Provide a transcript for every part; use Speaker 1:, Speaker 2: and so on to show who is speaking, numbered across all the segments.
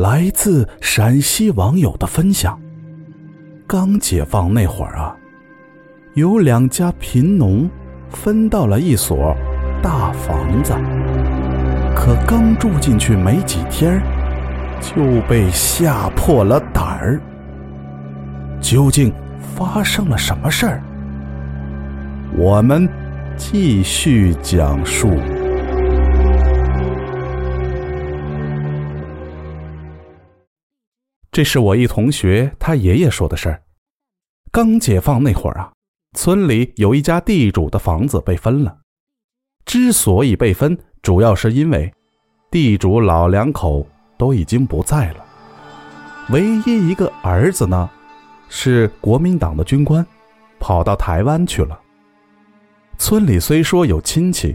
Speaker 1: 来自陕西网友的分享：刚解放那会儿啊，有两家贫农分到了一所大房子，可刚住进去没几天，就被吓破了胆儿。究竟发生了什么事儿？我们继续讲述。这是我一同学他爷爷说的事儿。刚解放那会儿啊，村里有一家地主的房子被分了。之所以被分，主要是因为地主老两口都已经不在了，唯一一个儿子呢，是国民党的军官，跑到台湾去了。村里虽说有亲戚，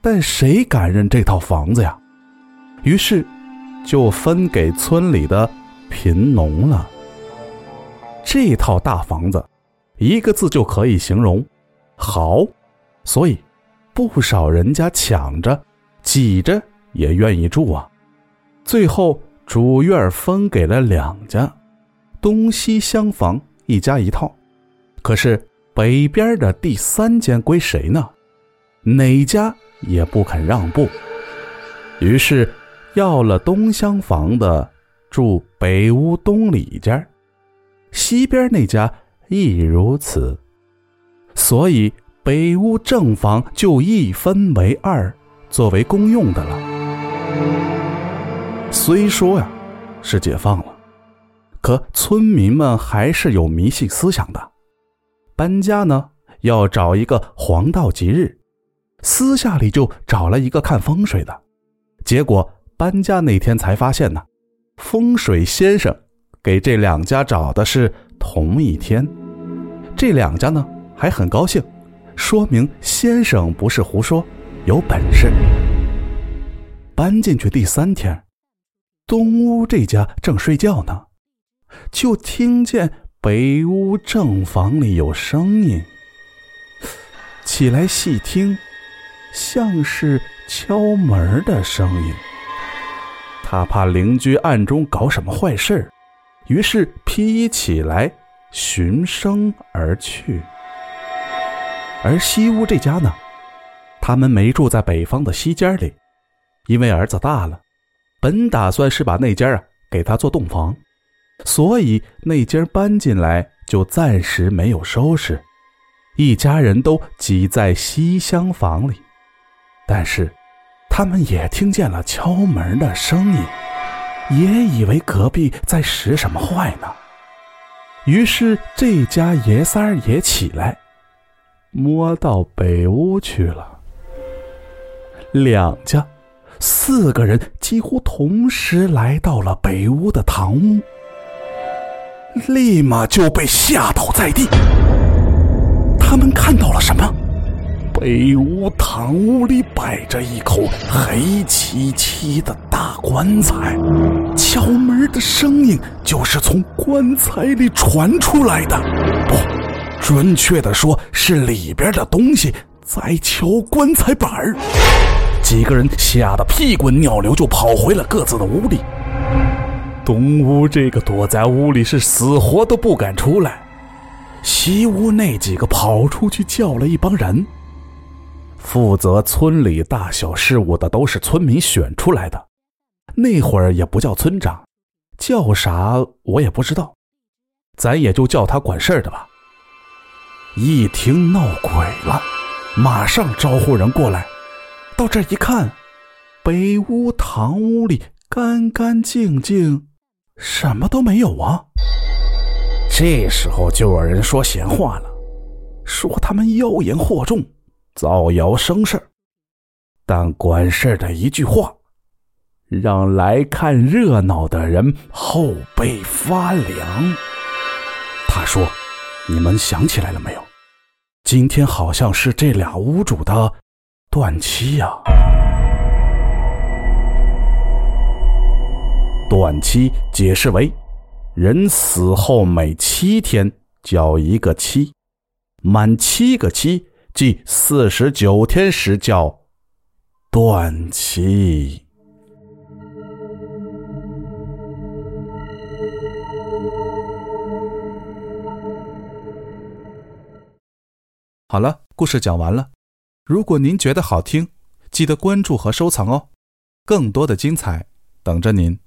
Speaker 1: 但谁敢认这套房子呀？于是就分给村里的。贫农了，这套大房子，一个字就可以形容，豪。所以，不少人家抢着、挤着也愿意住啊。最后，主院分给了两家，东西厢房一家一套。可是北边的第三间归谁呢？哪家也不肯让步，于是要了东厢房的。住北屋东里间，西边那家亦如此，所以北屋正房就一分为二，作为公用的了。虽说呀是解放了，可村民们还是有迷信思想的。搬家呢要找一个黄道吉日，私下里就找了一个看风水的，结果搬家那天才发现呢。风水先生给这两家找的是同一天，这两家呢还很高兴，说明先生不是胡说，有本事。搬进去第三天，东屋这家正睡觉呢，就听见北屋正房里有声音，起来细听，像是敲门的声音。他怕邻居暗中搞什么坏事于是披衣起来寻声而去。而西屋这家呢，他们没住在北方的西间里，因为儿子大了，本打算是把那间啊给他做洞房，所以那间搬进来就暂时没有收拾，一家人都挤在西厢房里，但是。他们也听见了敲门的声音，也以为隔壁在使什么坏呢。于是这家爷仨也起来，摸到北屋去了。两家四个人几乎同时来到了北屋的堂屋，立马就被吓倒在地。他们看到了什么？北屋堂屋里摆着一口黑漆漆的大棺材，敲门的声音就是从棺材里传出来的。不，准确的说是里边的东西在敲棺材板儿。几个人吓得屁滚尿流，就跑回了各自的屋里。东屋这个躲在屋里是死活都不敢出来，西屋那几个跑出去叫了一帮人。负责村里大小事务的都是村民选出来的，那会儿也不叫村长，叫啥我也不知道，咱也就叫他管事儿的吧。一听闹鬼了，马上招呼人过来。到这一看，北屋堂屋里干干净净，什么都没有啊。这时候就有人说闲话了，说他们妖言惑众。造谣生事但管事的一句话，让来看热闹的人后背发凉。他说，你们想起来了没有？今天好像是这俩屋主的断期呀。断期解释为，人死后每七天交一个期，满七个期即四十九天时叫断气。
Speaker 2: 好了，故事讲完了。如果您觉得好听，记得关注和收藏哦，更多的精彩等着您。